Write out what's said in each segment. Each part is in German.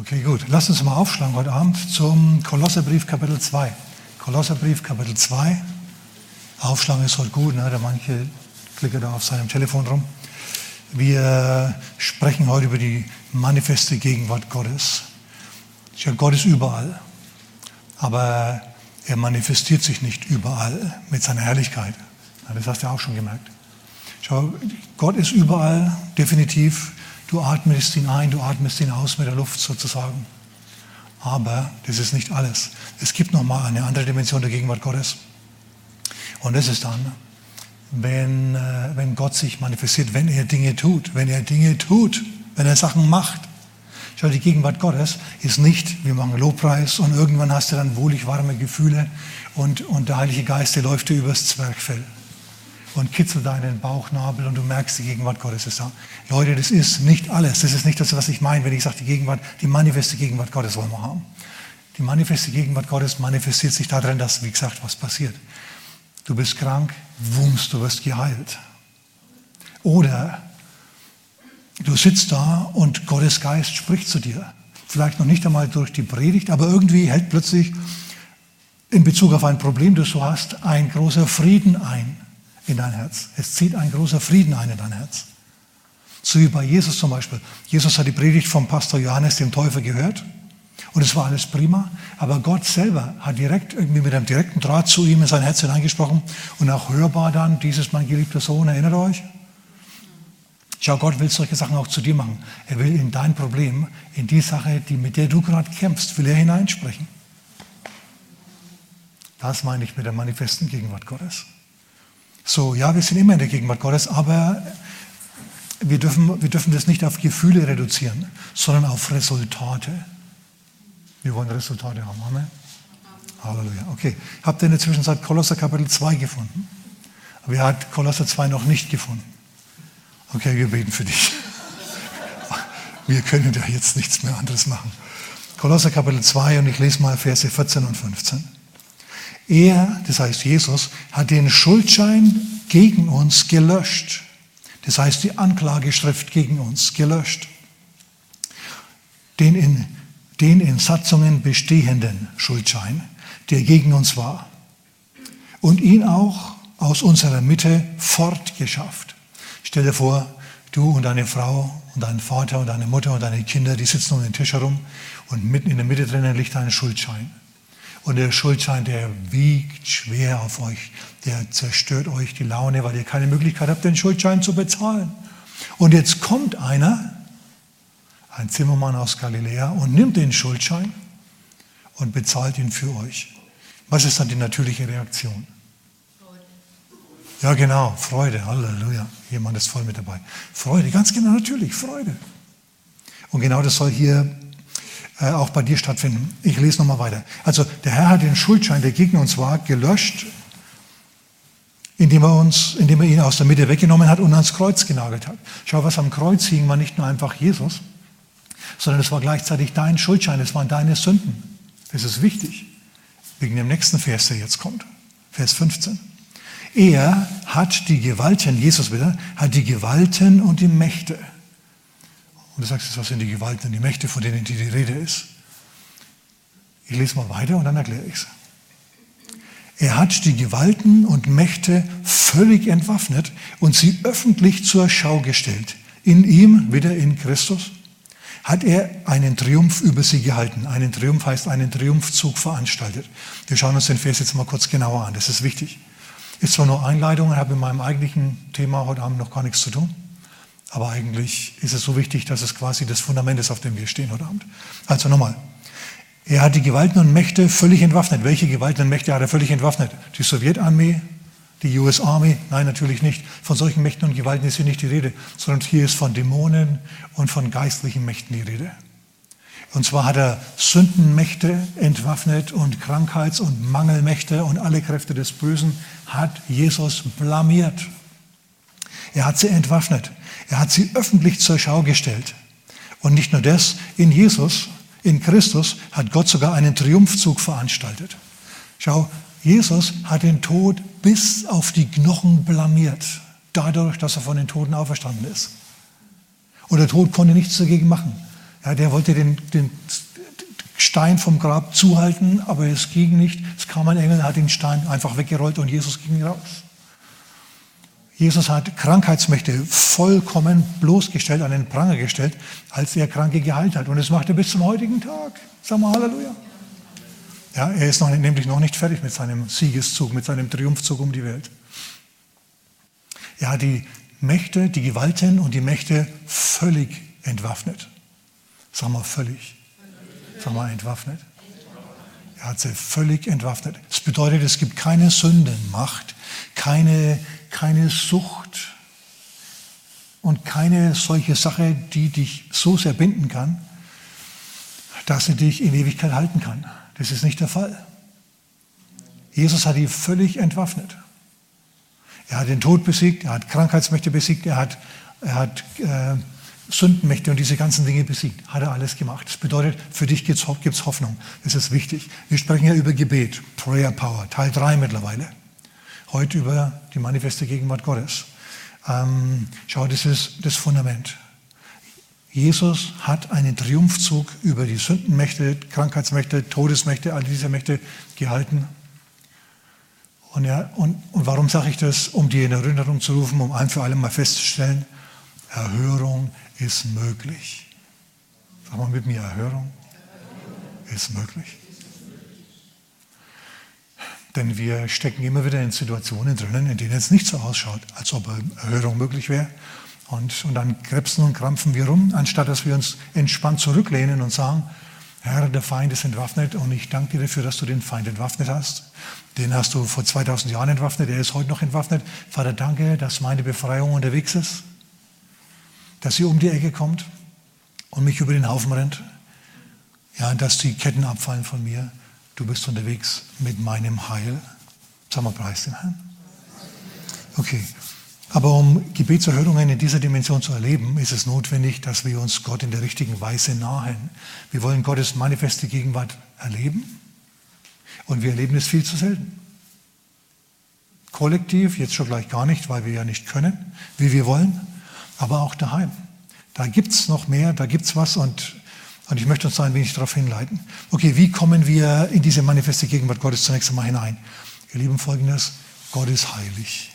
Okay, gut. Lass uns mal aufschlagen heute Abend zum Kolosserbrief Kapitel 2. Kolosserbrief Kapitel 2. Aufschlagen ist heute gut, ne? der manche klicken da auf seinem Telefon rum. Wir sprechen heute über die manifeste Gegenwart Gottes. Ja, Gott ist überall, aber er manifestiert sich nicht überall mit seiner Herrlichkeit. Das hast du auch schon gemerkt. Schau, Gott ist überall, definitiv. Du atmest ihn ein, du atmest ihn aus mit der Luft sozusagen. Aber das ist nicht alles. Es gibt nochmal eine andere Dimension der Gegenwart Gottes. Und das ist dann, wenn, äh, wenn Gott sich manifestiert, wenn er Dinge tut, wenn er Dinge tut, wenn er Sachen macht. Schau, die Gegenwart Gottes ist nicht, wir machen Lobpreis und irgendwann hast du dann wohlig warme Gefühle und, und der Heilige Geist, der läuft dir übers Zwergfell und kitzelt deinen Bauchnabel und du merkst, die Gegenwart Gottes ist da. Leute, das ist nicht alles. Das ist nicht das, was ich meine, wenn ich sage, die Gegenwart, die manifeste Gegenwart Gottes wollen wir haben. Die manifeste Gegenwart Gottes manifestiert sich darin, dass, wie gesagt, was passiert. Du bist krank, wumms, du wirst geheilt. Oder du sitzt da und Gottes Geist spricht zu dir. Vielleicht noch nicht einmal durch die Predigt, aber irgendwie hält plötzlich in Bezug auf ein Problem, das du hast, ein großer Frieden ein in dein Herz. Es zieht ein großer Frieden ein in dein Herz. So wie bei Jesus zum Beispiel. Jesus hat die Predigt vom Pastor Johannes dem Täufer gehört und es war alles prima, aber Gott selber hat direkt irgendwie mit einem direkten Draht zu ihm in sein Herz hineingesprochen und auch hörbar dann, dieses mein geliebter Sohn, erinnert euch? Schau, Gott will solche Sachen auch zu dir machen. Er will in dein Problem, in die Sache, die, mit der du gerade kämpfst, will er hineinsprechen. Das meine ich mit der manifesten Gegenwart Gottes. So, ja, wir sind immer in der Gegenwart Gottes, aber wir dürfen, wir dürfen das nicht auf Gefühle reduzieren, sondern auf Resultate. Wir wollen Resultate haben. Amen. Halleluja. Okay. Habt ihr in der Zwischenzeit Kolosser Kapitel 2 gefunden? Wer hat Kolosser 2 noch nicht gefunden? Okay, wir beten für dich. Wir können da jetzt nichts mehr anderes machen. Kolosser Kapitel 2 und ich lese mal Verse 14 und 15. Er, das heißt Jesus, hat den Schuldschein gegen uns gelöscht. Das heißt die Anklageschrift gegen uns gelöscht. Den in, den in Satzungen bestehenden Schuldschein, der gegen uns war. Und ihn auch aus unserer Mitte fortgeschafft. Stell dir vor, du und deine Frau und dein Vater und deine Mutter und deine Kinder, die sitzen um den Tisch herum und mitten in der Mitte drinnen liegt ein Schuldschein. Und der Schuldschein, der wiegt schwer auf euch. Der zerstört euch die Laune, weil ihr keine Möglichkeit habt, den Schuldschein zu bezahlen. Und jetzt kommt einer, ein Zimmermann aus Galiläa, und nimmt den Schuldschein und bezahlt ihn für euch. Was ist dann die natürliche Reaktion? Freude. Ja, genau, Freude, Halleluja. Jemand ist voll mit dabei. Freude, ganz genau, natürlich, Freude. Und genau das soll hier äh, auch bei dir stattfinden. Ich lese nochmal weiter. Also der Herr hat den Schuldschein, der gegen uns war, gelöscht, indem er, uns, indem er ihn aus der Mitte weggenommen hat und ans Kreuz genagelt hat. Schau, was am Kreuz hing, war nicht nur einfach Jesus, sondern es war gleichzeitig dein Schuldschein, es waren deine Sünden. Das ist wichtig, wegen dem nächsten Vers, der jetzt kommt. Vers 15. Er hat die Gewalten, Jesus wieder, hat die Gewalten und die Mächte und du sagst, was sind die Gewalten und die Mächte, von denen die, die Rede ist? Ich lese mal weiter und dann erkläre ich es. Er hat die Gewalten und Mächte völlig entwaffnet und sie öffentlich zur Schau gestellt. In ihm, wieder in Christus, hat er einen Triumph über sie gehalten. Einen Triumph heißt einen Triumphzug veranstaltet. Wir schauen uns den Vers jetzt mal kurz genauer an. Das ist wichtig. Ist zwar nur Einleitung, habe mit meinem eigentlichen Thema heute Abend noch gar nichts zu tun. Aber eigentlich ist es so wichtig, dass es quasi das Fundament ist, auf dem wir stehen heute Abend. Also nochmal. Er hat die Gewalten und Mächte völlig entwaffnet. Welche Gewalten und Mächte hat er völlig entwaffnet? Die Sowjetarmee, die US Army? Nein, natürlich nicht. Von solchen Mächten und Gewalten ist hier nicht die Rede, sondern hier ist von Dämonen und von geistlichen Mächten die Rede. Und zwar hat er Sündenmächte entwaffnet und Krankheits- und Mangelmächte und alle Kräfte des Bösen hat Jesus blamiert. Er hat sie entwaffnet. Er hat sie öffentlich zur Schau gestellt. Und nicht nur das, in Jesus, in Christus hat Gott sogar einen Triumphzug veranstaltet. Schau, Jesus hat den Tod bis auf die Knochen blamiert, dadurch, dass er von den Toten auferstanden ist. Und der Tod konnte nichts dagegen machen. Ja, der wollte den, den Stein vom Grab zuhalten, aber es ging nicht. Es kam ein Engel, hat den Stein einfach weggerollt und Jesus ging raus. Jesus hat Krankheitsmächte vollkommen bloßgestellt, an den Pranger gestellt, als er Kranke geheilt hat. Und das macht er bis zum heutigen Tag. Sag mal Halleluja. Ja, er ist noch, nämlich noch nicht fertig mit seinem Siegeszug, mit seinem Triumphzug um die Welt. Er hat die Mächte, die Gewalten und die Mächte völlig entwaffnet. Sag mal völlig. Sag mal entwaffnet. Er hat sie völlig entwaffnet. Das bedeutet, es gibt keine Sündenmacht, keine keine Sucht und keine solche Sache, die dich so sehr binden kann, dass sie dich in Ewigkeit halten kann. Das ist nicht der Fall. Jesus hat die völlig entwaffnet. Er hat den Tod besiegt, er hat Krankheitsmächte besiegt, er hat, er hat äh, Sündenmächte und diese ganzen Dinge besiegt. Hat er alles gemacht. Das bedeutet, für dich gibt es Hoffnung. Das ist wichtig. Wir sprechen ja über Gebet, Prayer Power, Teil 3 mittlerweile heute über die manifeste Gegenwart Gottes. Ähm, schau, das ist das Fundament. Jesus hat einen Triumphzug über die Sündenmächte, Krankheitsmächte, Todesmächte, all diese Mächte gehalten. Und, er, und, und warum sage ich das? Um die in Erinnerung zu rufen, um ein für alle mal festzustellen, Erhörung ist möglich. Sag mal mit mir, Erhörung ist möglich. Denn wir stecken immer wieder in Situationen drinnen, in denen es nicht so ausschaut, als ob Erhörung möglich wäre. Und, und dann krebsen und krampfen wir rum, anstatt dass wir uns entspannt zurücklehnen und sagen, Herr, der Feind ist entwaffnet und ich danke dir dafür, dass du den Feind entwaffnet hast. Den hast du vor 2000 Jahren entwaffnet, er ist heute noch entwaffnet. Vater, danke, dass meine Befreiung unterwegs ist, dass sie um die Ecke kommt und mich über den Haufen rennt. Ja, dass die Ketten abfallen von mir du bist unterwegs mit meinem Heil. Sag mal, preis den Herrn. Okay. Aber um Gebetserhörungen in dieser Dimension zu erleben, ist es notwendig, dass wir uns Gott in der richtigen Weise nahen. Wir wollen Gottes manifeste Gegenwart erleben und wir erleben es viel zu selten. Kollektiv, jetzt schon gleich gar nicht, weil wir ja nicht können, wie wir wollen, aber auch daheim. Da gibt es noch mehr, da gibt es was und und ich möchte uns da ein wenig darauf hinleiten. Okay, wie kommen wir in diese manifeste Gegenwart Gottes zunächst einmal hinein? Ihr Lieben, folgendes, Gott ist heilig.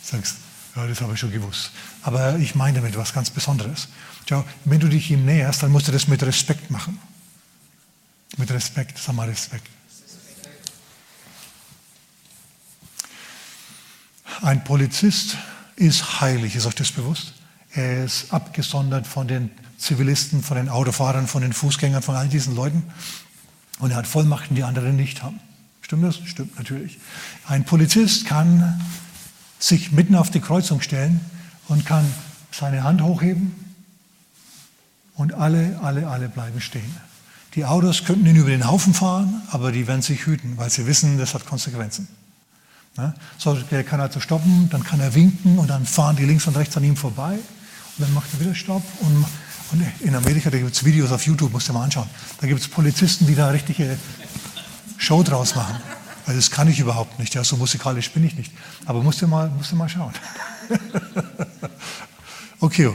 Sagst, ja, das habe ich schon gewusst. Aber ich meine damit was ganz Besonderes. Schau, wenn du dich ihm näherst, dann musst du das mit Respekt machen. Mit Respekt, sag mal Respekt. Ein Polizist ist heilig, ist euch das bewusst? Er ist abgesondert von den Zivilisten, von den Autofahrern, von den Fußgängern, von all diesen Leuten. Und er hat Vollmachten, die andere nicht haben. Stimmt das? Stimmt natürlich. Ein Polizist kann sich mitten auf die Kreuzung stellen und kann seine Hand hochheben und alle, alle, alle bleiben stehen. Die Autos könnten ihn über den Haufen fahren, aber die werden sich hüten, weil sie wissen, das hat Konsequenzen. So, der kann also stoppen, dann kann er winken und dann fahren die links und rechts an ihm vorbei und dann macht er wieder Stopp und und in Amerika, da gibt es Videos auf YouTube, musst du mal anschauen. Da gibt es Polizisten, die da richtige Show draus machen. Also das kann ich überhaupt nicht. Ja, so musikalisch bin ich nicht. Aber musst du mal, musst du mal schauen. okay,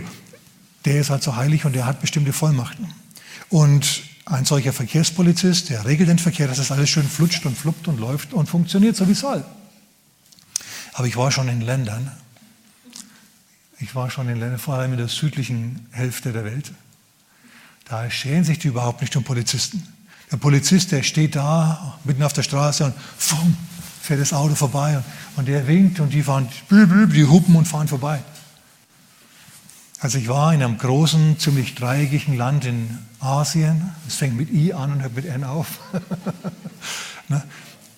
der ist also heilig und der hat bestimmte Vollmachten. Und ein solcher Verkehrspolizist, der regelt den Verkehr, dass das alles schön flutscht und fluppt und läuft und funktioniert so wie es soll. Aber ich war schon in Ländern, ich war schon in Ländern, vor allem in der südlichen Hälfte der Welt. Da scheren sich die überhaupt nicht um Polizisten. Der Polizist, der steht da mitten auf der Straße und fumm, fährt das Auto vorbei und, und der winkt und die fahren, die hupen und fahren vorbei. Also ich war in einem großen, ziemlich dreieckigen Land in Asien. Es fängt mit I an und hört mit N auf. Ne?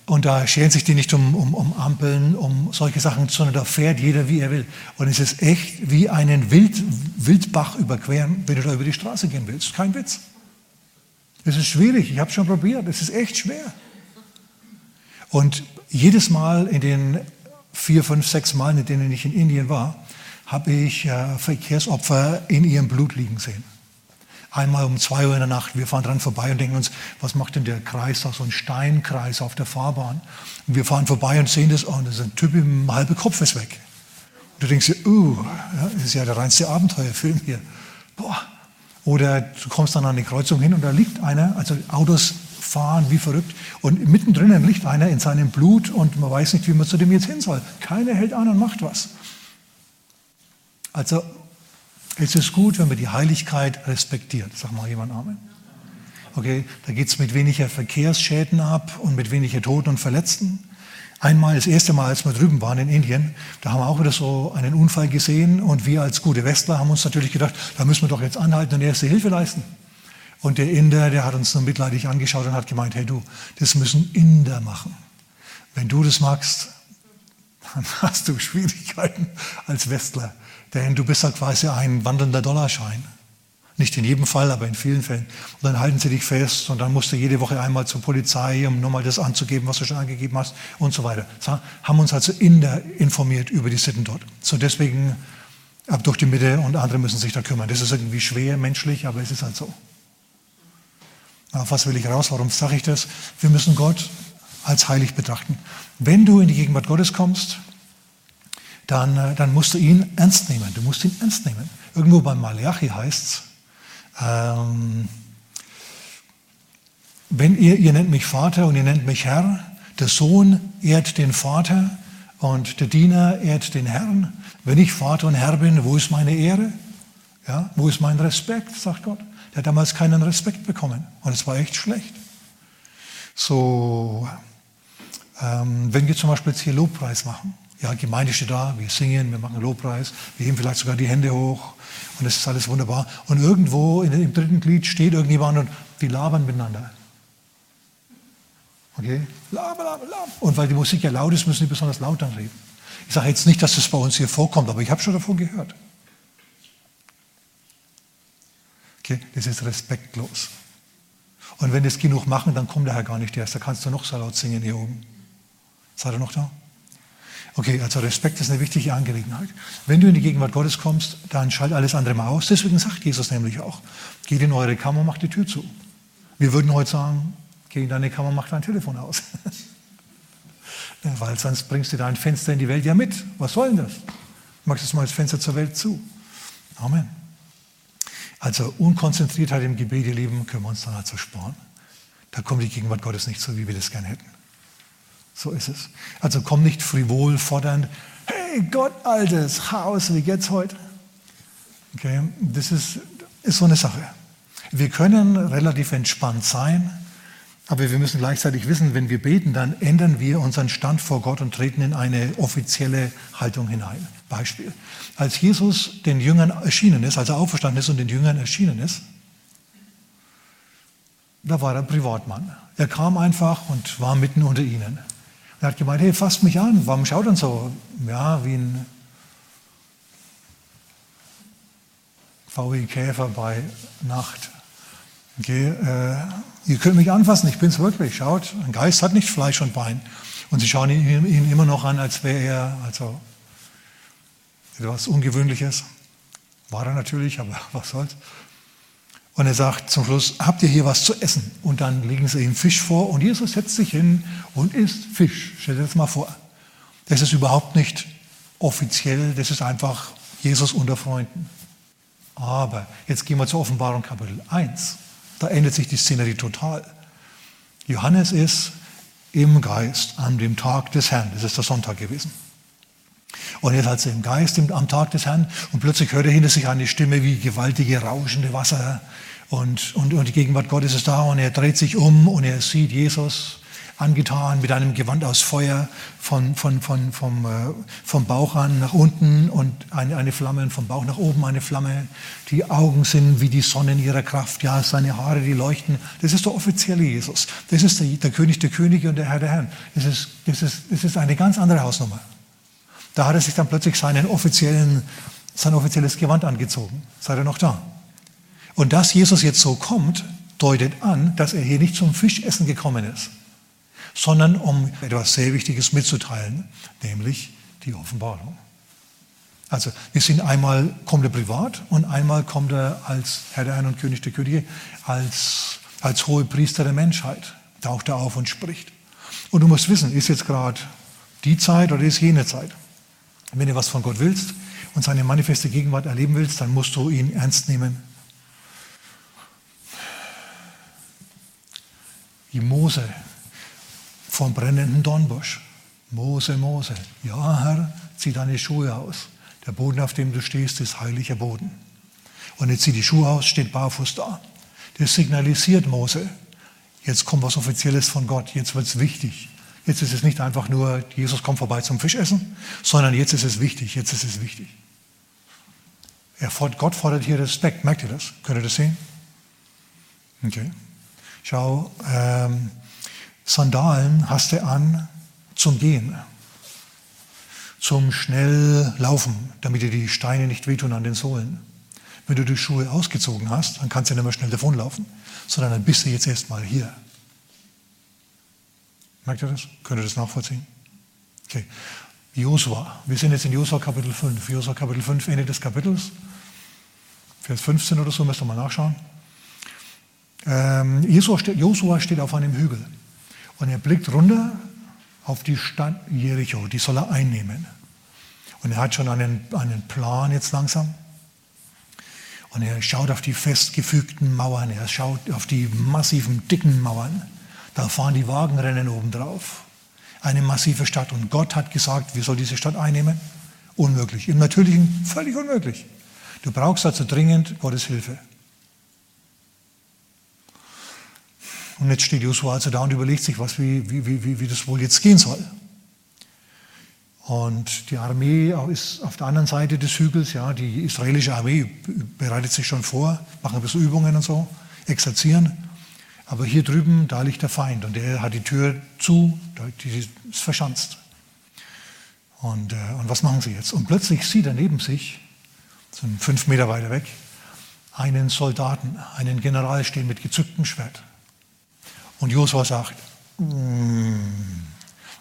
Und da scheren sich die nicht um, um, um, Ampeln, um solche Sachen, sondern da fährt jeder, wie er will. Und es ist echt wie einen Wild, Wildbach überqueren, wenn du da über die Straße gehen willst. Kein Witz. Es ist schwierig, ich habe es schon probiert, es ist echt schwer. Und jedes Mal in den vier, fünf, sechs Malen, in denen ich in Indien war, habe ich äh, Verkehrsopfer in ihrem Blut liegen sehen. Einmal um zwei Uhr in der Nacht, wir fahren dran vorbei und denken uns, was macht denn der Kreis da, so ein Steinkreis auf der Fahrbahn? Und wir fahren vorbei und sehen das, oh, das ist ein Typ, im halbe Kopf ist weg. Und du denkst dir, uh, ja, das ist ja der reinste Abenteuerfilm hier. Boah. Oder du kommst dann an die Kreuzung hin und da liegt einer, also Autos fahren wie verrückt und mittendrin liegt einer in seinem Blut und man weiß nicht, wie man zu dem jetzt hin soll. Keiner hält an und macht was. Also es ist gut, wenn man die Heiligkeit respektiert. Sag mal jemand Amen. Okay, da geht es mit weniger Verkehrsschäden ab und mit weniger Toten und Verletzten. Einmal, das erste Mal, als wir drüben waren in Indien, da haben wir auch wieder so einen Unfall gesehen und wir als gute Westler haben uns natürlich gedacht, da müssen wir doch jetzt anhalten und erste Hilfe leisten. Und der Inder, der hat uns nur mitleidig angeschaut und hat gemeint, hey du, das müssen Inder machen. Wenn du das magst, dann hast du Schwierigkeiten als Westler, denn du bist ja quasi ein wandelnder Dollarschein. Nicht in jedem Fall, aber in vielen Fällen. Und dann halten sie dich fest und dann musst du jede Woche einmal zur Polizei, um nochmal das anzugeben, was du schon angegeben hast und so weiter. So, haben uns also Inder informiert über die Sitten dort. So deswegen ab durch die Mitte und andere müssen sich da kümmern. Das ist irgendwie schwer menschlich, aber es ist halt so. Auf was will ich raus? Warum sage ich das? Wir müssen Gott als heilig betrachten. Wenn du in die Gegenwart Gottes kommst, dann, äh, dann musst du ihn ernst nehmen. Du musst ihn ernst nehmen. Irgendwo beim Malachi heißt es, ähm, wenn ihr, ihr nennt mich Vater und ihr nennt mich Herr, der Sohn ehrt den Vater und der Diener ehrt den Herrn. Wenn ich Vater und Herr bin, wo ist meine Ehre? Ja, wo ist mein Respekt, sagt Gott. Der hat damals keinen Respekt bekommen und es war echt schlecht. So, ähm, wenn wir zum Beispiel jetzt hier Lobpreis machen, ja, Gemeinde steht da, wir singen, wir machen Lobpreis, wir heben vielleicht sogar die Hände hoch und es ist alles wunderbar. Und irgendwo in, im dritten Glied steht irgendjemand und die labern miteinander. Okay? Laber, laber, laber. Und weil die Musik ja laut ist, müssen die besonders laut dann reden. Ich sage jetzt nicht, dass das bei uns hier vorkommt, aber ich habe schon davon gehört. Okay? Das ist respektlos. Und wenn das genug machen, dann kommt der Herr gar nicht erst. Da kannst du noch so laut singen hier oben. Seid ihr noch da? Okay, also Respekt ist eine wichtige Angelegenheit. Wenn du in die Gegenwart Gottes kommst, dann schalt alles andere mal aus. Deswegen sagt Jesus nämlich auch, geht in eure Kammer, macht die Tür zu. Wir würden heute sagen, geh in deine Kammer, mach dein Telefon aus. Weil sonst bringst du dein Fenster in die Welt ja mit. Was soll denn das? Machst das mal das Fenster zur Welt zu. Amen. Also Unkonzentriertheit im Gebet, ihr Lieben, können wir uns dann also sparen. Da kommt die Gegenwart Gottes nicht so, wie wir das gerne hätten. So ist es. Also komm nicht frivol fordernd, hey Gott, altes Chaos, wie geht's heute? Okay, das ist, ist so eine Sache. Wir können relativ entspannt sein, aber wir müssen gleichzeitig wissen, wenn wir beten, dann ändern wir unseren Stand vor Gott und treten in eine offizielle Haltung hinein. Beispiel. Als Jesus den Jüngern erschienen ist, als er auferstanden ist und den Jüngern erschienen ist, da war er Privatmann. Er kam einfach und war mitten unter ihnen. Er hat gemeint, hey, fasst mich an, warum schaut er so? Ja, wie ein VW-Käfer bei Nacht. Okay, äh, ihr könnt mich anfassen, ich bin es wirklich. Schaut, ein Geist hat nicht Fleisch und Bein. Und sie schauen ihn, ihn immer noch an, als wäre er also etwas Ungewöhnliches. War er natürlich, aber was soll's. Und er sagt zum Schluss, habt ihr hier was zu essen? Und dann legen sie ihm Fisch vor und Jesus setzt sich hin und isst Fisch. Stellt euch das mal vor. Das ist überhaupt nicht offiziell, das ist einfach Jesus unter Freunden. Aber jetzt gehen wir zur Offenbarung Kapitel 1. Da ändert sich die Szenerie total. Johannes ist im Geist an dem Tag des Herrn. Das ist der Sonntag gewesen. Und er im Geist am Tag des Herrn und plötzlich hört er hinter sich eine Stimme wie gewaltige, rauschende Wasser und, und, und die Gegenwart Gottes ist da und er dreht sich um und er sieht Jesus angetan mit einem Gewand aus Feuer von, von, von, vom, äh, vom Bauch an nach unten und eine, eine Flamme vom Bauch nach oben eine Flamme. Die Augen sind wie die Sonne in ihrer Kraft. Ja, seine Haare, die leuchten. Das ist der offizielle Jesus. Das ist der, der König der Könige und der Herr der Herren. Das ist, das, ist, das ist eine ganz andere Hausnummer. Da hat er sich dann plötzlich seinen offiziellen, sein offizielles Gewand angezogen. Seid ihr noch da? Und dass Jesus jetzt so kommt, deutet an, dass er hier nicht zum Fischessen gekommen ist, sondern um etwas sehr Wichtiges mitzuteilen, nämlich die Offenbarung. Also wir sind einmal kommt er privat und einmal kommt er als Herr der Herren und König der Könige, als, als hohe Priester der Menschheit, taucht er auf und spricht. Und du musst wissen, ist jetzt gerade die Zeit oder ist jene Zeit? Wenn du was von Gott willst und seine manifeste Gegenwart erleben willst, dann musst du ihn ernst nehmen. Wie Mose vom brennenden Dornbusch. Mose, Mose, ja Herr, zieh deine Schuhe aus. Der Boden, auf dem du stehst, ist heiliger Boden. Und jetzt zieh die Schuhe aus, steht barfuß da. Das signalisiert Mose. Jetzt kommt was Offizielles von Gott, jetzt wird es wichtig. Jetzt ist es nicht einfach nur, Jesus kommt vorbei zum Fischessen, sondern jetzt ist es wichtig, jetzt ist es wichtig. Er, Gott fordert hier Respekt, merkt ihr das? Könnt ihr das sehen? Okay. Schau, ähm, Sandalen hast du an zum Gehen, zum schnell Laufen, damit dir die Steine nicht wehtun an den Sohlen. Wenn du die Schuhe ausgezogen hast, dann kannst du nicht mehr schnell davonlaufen, sondern dann bist du jetzt erstmal hier. Merkt ihr das? Könnt ihr das nachvollziehen? Okay. Josua. Wir sind jetzt in Josua Kapitel 5. Josua Kapitel 5, Ende des Kapitels. Vers 15 oder so, müsst ihr mal nachschauen. Ähm, Josua steht auf einem Hügel und er blickt runter auf die Stadt Jericho, die soll er einnehmen. Und er hat schon einen, einen Plan jetzt langsam. Und er schaut auf die festgefügten Mauern, er schaut auf die massiven, dicken Mauern. Da fahren die Wagenrennen oben drauf. Eine massive Stadt. Und Gott hat gesagt, wir sollen diese Stadt einnehmen. Unmöglich. Im Natürlichen völlig unmöglich. Du brauchst also dringend Gottes Hilfe. Und jetzt steht Josua also da und überlegt sich, was, wie, wie, wie, wie das wohl jetzt gehen soll. Und die Armee ist auf der anderen Seite des Hügels, ja, die israelische Armee bereitet sich schon vor, machen ein bisschen Übungen und so, exerzieren. Aber hier drüben, da liegt der Feind und der hat die Tür zu, die ist verschanzt. Und, äh, und was machen sie jetzt? Und plötzlich sieht er neben sich, so fünf Meter weiter weg, einen Soldaten, einen General stehen mit gezücktem Schwert. Und Josua sagt, mm,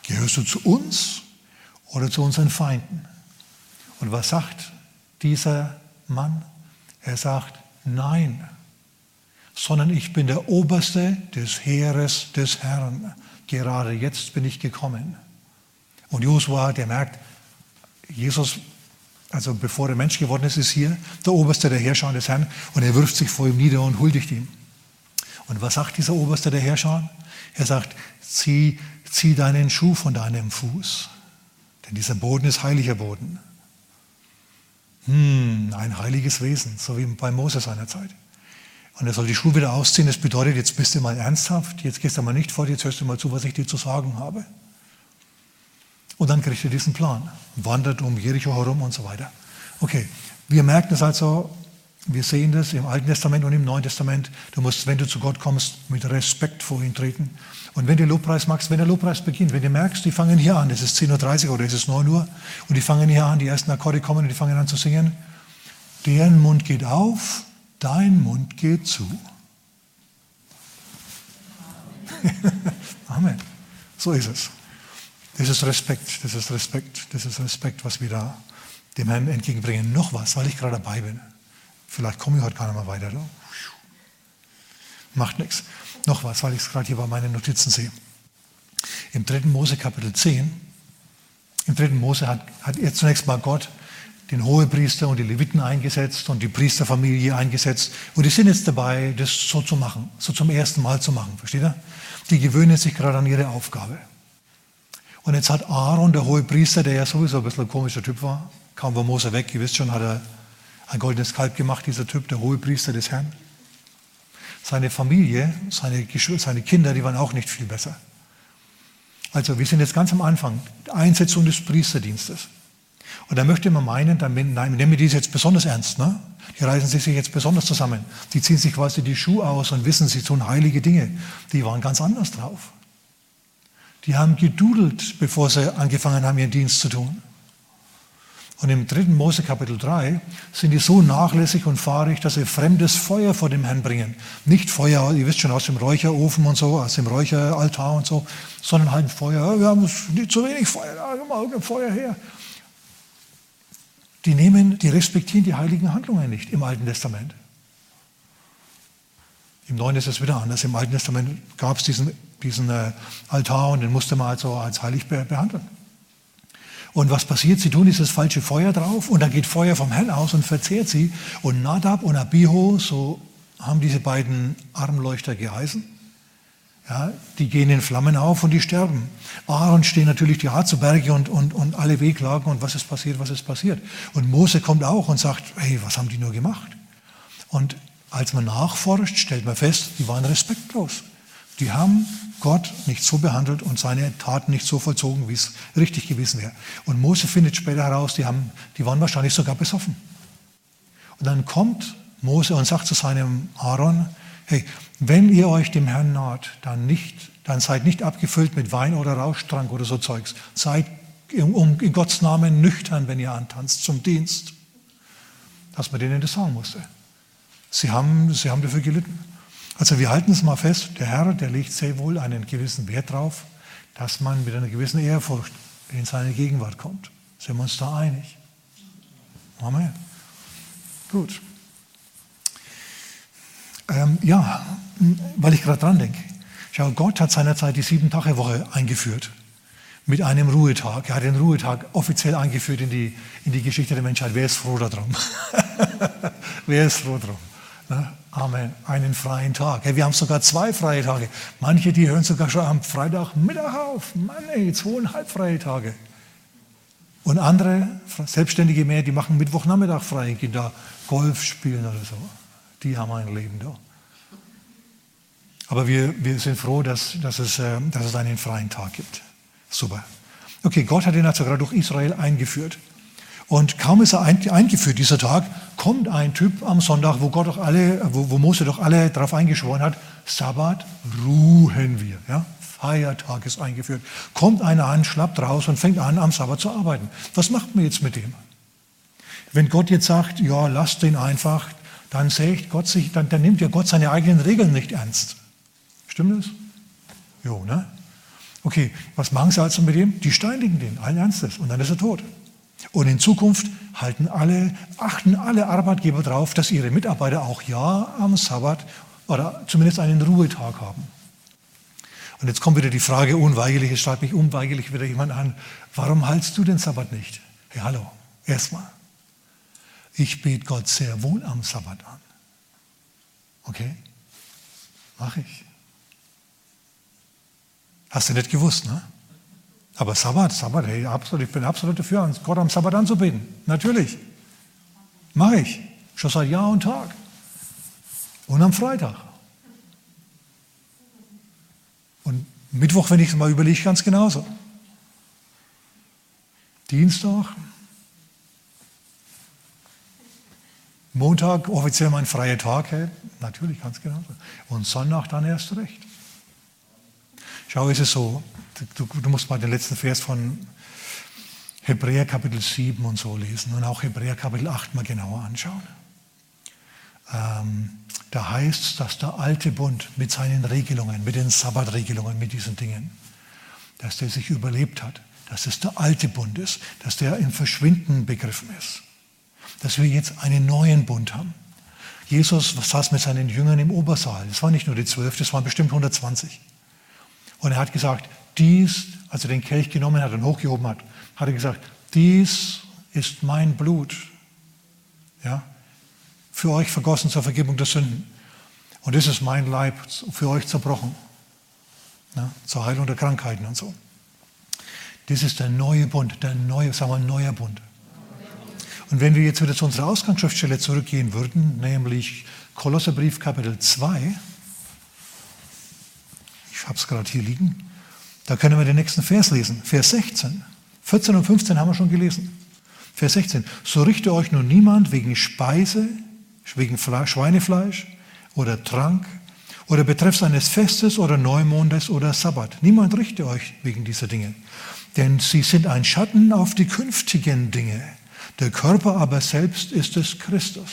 gehörst du zu uns oder zu unseren Feinden? Und was sagt dieser Mann? Er sagt, nein, sondern ich bin der Oberste des Heeres des Herrn. Gerade jetzt bin ich gekommen. Und Josua, der merkt, Jesus, also bevor er Mensch geworden ist, ist hier der Oberste der Herrscher des Herrn und er wirft sich vor ihm nieder und huldigt ihm. Und was sagt dieser Oberste der Herrscher? Er sagt, zieh, zieh deinen Schuh von deinem Fuß. Denn dieser Boden ist heiliger Boden. Hm, ein heiliges Wesen, so wie bei Moses seinerzeit. Und er soll die Schuhe wieder ausziehen. Das bedeutet, jetzt bist du mal ernsthaft, jetzt gehst du mal nicht vor, jetzt hörst du mal zu, was ich dir zu sagen habe. Und dann kriegt er diesen Plan, wandert um Jericho herum und so weiter. Okay, wir merken es also, wir sehen das im Alten Testament und im Neuen Testament. Du musst, wenn du zu Gott kommst, mit Respekt vor ihn treten. Und wenn du Lobpreis magst, wenn der Lobpreis beginnt, wenn du merkst, die fangen hier an, es ist 10.30 Uhr oder es ist 9 Uhr, und die fangen hier an, die ersten Akkorde kommen und die fangen an zu singen, deren Mund geht auf, dein Mund geht zu. Amen. So ist es. Das ist Respekt, das ist Respekt, das ist Respekt, was wir da dem Herrn entgegenbringen. Noch was, weil ich gerade dabei bin. Vielleicht komme ich heute gar nicht mehr weiter. Oder? Macht nichts. Noch was, weil ich es gerade hier bei meinen Notizen sehe. Im 3. Mose Kapitel 10, im 3. Mose hat, hat er zunächst mal Gott den Hohepriester und die Leviten eingesetzt und die Priesterfamilie eingesetzt. Und die sind jetzt dabei, das so zu machen, so zum ersten Mal zu machen. Versteht ihr? Die gewöhnen sich gerade an ihre Aufgabe. Und jetzt hat Aaron, der Hohepriester, der ja sowieso ein bisschen ein komischer Typ war, kaum war Mose weg, ihr wisst schon, hat er ein goldenes Kalb gemacht, dieser Typ, der Hohepriester des Herrn. Seine Familie, seine, seine Kinder, die waren auch nicht viel besser. Also wir sind jetzt ganz am Anfang, Einsetzung des Priesterdienstes. Und da möchte man meinen, dann nehmen wir dies jetzt besonders ernst. Ne? Die reißen sich jetzt besonders zusammen. Die ziehen sich quasi die Schuhe aus und wissen, sie tun heilige Dinge. Die waren ganz anders drauf. Die haben gedudelt, bevor sie angefangen haben, ihren Dienst zu tun. Und im dritten Mose Kapitel 3 sind die so nachlässig und fahrig, dass sie fremdes Feuer vor dem Herrn bringen. Nicht Feuer, ihr wisst schon, aus dem Räucherofen und so, aus dem Räucheraltar und so, sondern halt Feuer. Wir haben nicht zu wenig Feuer, da Feuer her. Die nehmen, die respektieren die heiligen Handlungen nicht im Alten Testament. Im Neuen ist es wieder anders. Im Alten Testament gab es diesen, diesen äh, Altar und den musste man also als heilig behandeln. Und was passiert? Sie tun dieses falsche Feuer drauf und dann geht Feuer vom Herrn aus und verzehrt sie. Und Nadab und Abiho, so haben diese beiden Armleuchter geheißen, Ja, die gehen in Flammen auf und die sterben. Aaron stehen natürlich die Harzberge und, und, und alle Wehklagen und was ist passiert, was ist passiert. Und Mose kommt auch und sagt, hey, was haben die nur gemacht? Und als man nachforscht, stellt man fest, die waren respektlos. Die haben Gott nicht so behandelt und seine Taten nicht so vollzogen, wie es richtig gewesen wäre. Und Mose findet später heraus, die, haben, die waren wahrscheinlich sogar besoffen. Und dann kommt Mose und sagt zu seinem Aaron, hey, wenn ihr euch dem Herrn naht, dann, nicht, dann seid nicht abgefüllt mit Wein oder Rauschtrank oder so Zeugs. Seid um, in Gottes Namen nüchtern, wenn ihr antanzt zum Dienst. Dass man denen das sagen musste. Sie haben, sie haben dafür gelitten. Also wir halten es mal fest, der Herr, der legt sehr wohl einen gewissen Wert drauf, dass man mit einer gewissen Ehrfurcht in seine Gegenwart kommt. Sind wir uns da einig? Amen. Gut. Ähm, ja, weil ich gerade dran denke. Schau, Gott hat seinerzeit die Sieben-Tage-Woche eingeführt mit einem Ruhetag. Er hat den Ruhetag offiziell eingeführt in die, in die Geschichte der Menschheit. Wer ist froh darum? Wer ist froh darum? Na, Amen. Einen freien Tag. Ja, wir haben sogar zwei freie Tage. Manche, die hören sogar schon am Freitagmittag auf. Mann, ey, zweieinhalb freie Tage. Und andere, Selbstständige mehr, die machen Mittwochnachmittag frei, gehen da Golf spielen oder so. Die haben ein Leben da. Aber wir, wir sind froh, dass, dass, es, äh, dass es einen freien Tag gibt. Super. Okay, Gott hat ihn also gerade durch Israel eingeführt. Und kaum ist er eingeführt, dieser Tag, kommt ein Typ am Sonntag, wo, Gott doch alle, wo, wo Mose doch alle darauf eingeschworen hat, Sabbat ruhen wir. Ja? Feiertag ist eingeführt. Kommt einer an, schlappt raus und fängt an, am Sabbat zu arbeiten. Was macht man jetzt mit dem? Wenn Gott jetzt sagt, ja, lasst den einfach, dann, sagt Gott sich, dann, dann nimmt ja Gott seine eigenen Regeln nicht ernst. Stimmt das? Jo, ne? Okay, was machen sie also mit dem? Die steinigen den, allen Ernstes, und dann ist er tot. Und in Zukunft halten alle, achten alle Arbeitgeber darauf, dass ihre Mitarbeiter auch ja am Sabbat oder zumindest einen Ruhetag haben. Und jetzt kommt wieder die Frage, unweigerlich, es schreibt mich unweigerlich wieder jemand an, warum haltst du den Sabbat nicht? Hey, hallo, erstmal. Ich bete Gott sehr wohl am Sabbat an. Okay? Mache ich. Hast du nicht gewusst, ne? Aber Sabbat, Sabbat, hey, absolut, ich bin absolut dafür, Gott am Sabbat anzubeten. Natürlich. Mache ich. Schon seit Jahr und Tag. Und am Freitag. Und Mittwoch, wenn ich es mal überlege, ganz genauso. Dienstag. Montag offiziell mein freier Tag, hey, natürlich ganz genauso. Und Sonntag dann erst recht. Schau, ist es so, du, du musst mal den letzten Vers von Hebräer Kapitel 7 und so lesen und auch Hebräer Kapitel 8 mal genauer anschauen. Ähm, da heißt es, dass der alte Bund mit seinen Regelungen, mit den Sabbatregelungen, mit diesen Dingen, dass der sich überlebt hat, dass es der alte Bund ist, dass der im Verschwinden begriffen ist, dass wir jetzt einen neuen Bund haben. Jesus saß mit seinen Jüngern im Obersaal. Das waren nicht nur die zwölf, das waren bestimmt 120. Und er hat gesagt, dies, als er den Kelch genommen hat und hochgehoben hat, hat er gesagt, dies ist mein Blut. Ja, für euch vergossen zur Vergebung der Sünden. Und das ist mein Leib für euch zerbrochen. Ja, zur Heilung der Krankheiten und so. Das ist der neue Bund, der neue, sagen wir, neuer Bund. Und wenn wir jetzt wieder zu unserer Ausgangsschriftstelle zurückgehen würden, nämlich Kolosserbrief Kapitel 2, ich habe es gerade hier liegen. Da können wir den nächsten Vers lesen. Vers 16. 14 und 15 haben wir schon gelesen. Vers 16. So richte euch nun niemand wegen Speise, wegen Schweinefleisch oder Trank oder betreffs eines Festes oder Neumondes oder Sabbat. Niemand richte euch wegen dieser Dinge. Denn sie sind ein Schatten auf die künftigen Dinge. Der Körper aber selbst ist es Christus.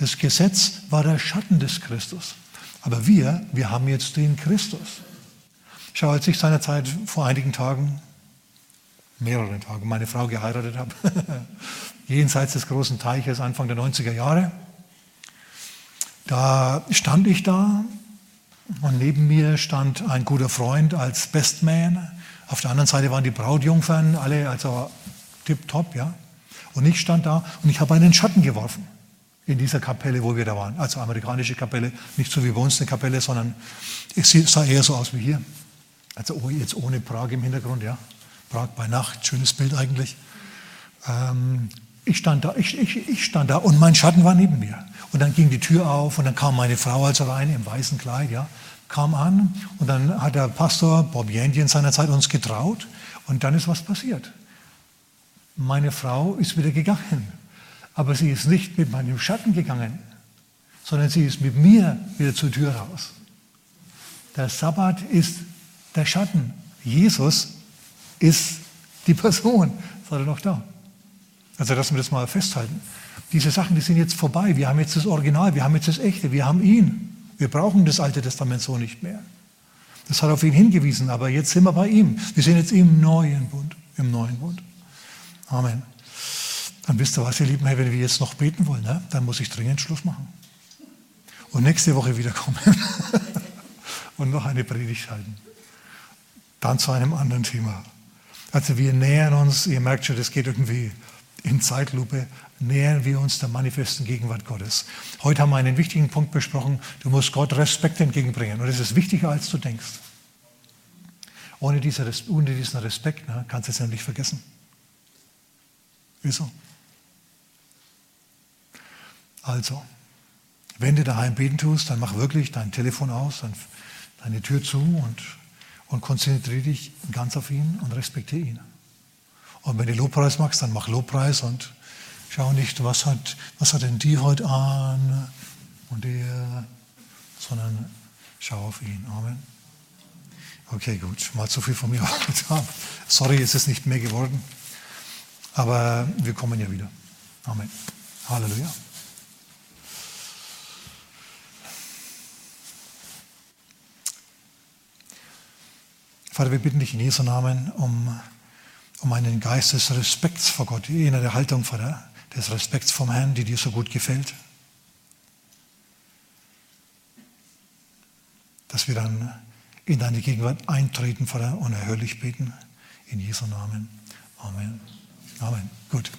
Das Gesetz war der Schatten des Christus. Aber wir, wir haben jetzt den Christus. Schau, als ich seinerzeit vor einigen Tagen, mehreren Tagen, meine Frau geheiratet habe, jenseits des großen Teiches Anfang der 90er Jahre, da stand ich da und neben mir stand ein guter Freund als Bestman. Auf der anderen Seite waren die Brautjungfern, alle also tipptopp, ja. Und ich stand da und ich habe einen Schatten geworfen. in dieser Kapelle, wo wir da waren. Also amerikanische Kapelle, nicht so wie bei uns eine Kapelle, sondern es sah eher so aus wie hier. Also oh, jetzt ohne Prag im Hintergrund, ja. Prag bei Nacht, schönes Bild eigentlich. Ähm, ich, stand da, ich, ich, ich stand da und mein Schatten war neben mir. Und dann ging die Tür auf und dann kam meine Frau also rein im weißen Kleid, ja, kam an und dann hat der Pastor Bob Yandy in seiner Zeit uns getraut und dann ist was passiert. Meine Frau ist wieder gegangen. Aber sie ist nicht mit meinem Schatten gegangen, sondern sie ist mit mir wieder zur Tür raus. Der Sabbat ist der Schatten. Jesus ist die Person. Seid ihr noch da? Also lassen wir das mal festhalten. Diese Sachen, die sind jetzt vorbei. Wir haben jetzt das Original, wir haben jetzt das Echte, wir haben ihn. Wir brauchen das Alte Testament so nicht mehr. Das hat auf ihn hingewiesen, aber jetzt sind wir bei ihm. Wir sind jetzt im neuen Bund, im neuen Bund. Amen. Dann wisst ihr was, ihr Lieben, wenn wir jetzt noch beten wollen, ne, dann muss ich dringend Schluss machen. Und nächste Woche wiederkommen und noch eine Predigt halten. Dann zu einem anderen Thema. Also wir nähern uns, ihr merkt schon, das geht irgendwie in Zeitlupe, nähern wir uns der manifesten Gegenwart Gottes. Heute haben wir einen wichtigen Punkt besprochen, du musst Gott Respekt entgegenbringen. Und das ist wichtiger, als du denkst. Ohne, diese, ohne diesen Respekt ne, kannst du es ja nicht Wieso? Also, wenn du daheim beten tust, dann mach wirklich dein Telefon aus, deine Tür zu und, und konzentriere dich ganz auf ihn und respektiere ihn. Und wenn du Lobpreis machst, dann mach Lobpreis und schau nicht, was hat, was hat denn die heute an und der, sondern schau auf ihn. Amen. Okay, gut, mal zu viel von mir. Sorry, es ist nicht mehr geworden. Aber wir kommen ja wieder. Amen. Halleluja. Vater, wir bitten dich in Jesu Namen um, um einen Geist des Respekts vor Gott, in der Haltung, Vater, des Respekts vom Herrn, die dir so gut gefällt. Dass wir dann in deine Gegenwart eintreten, Vater, und erhörlich beten. In Jesu Namen. Amen. Amen. Gut.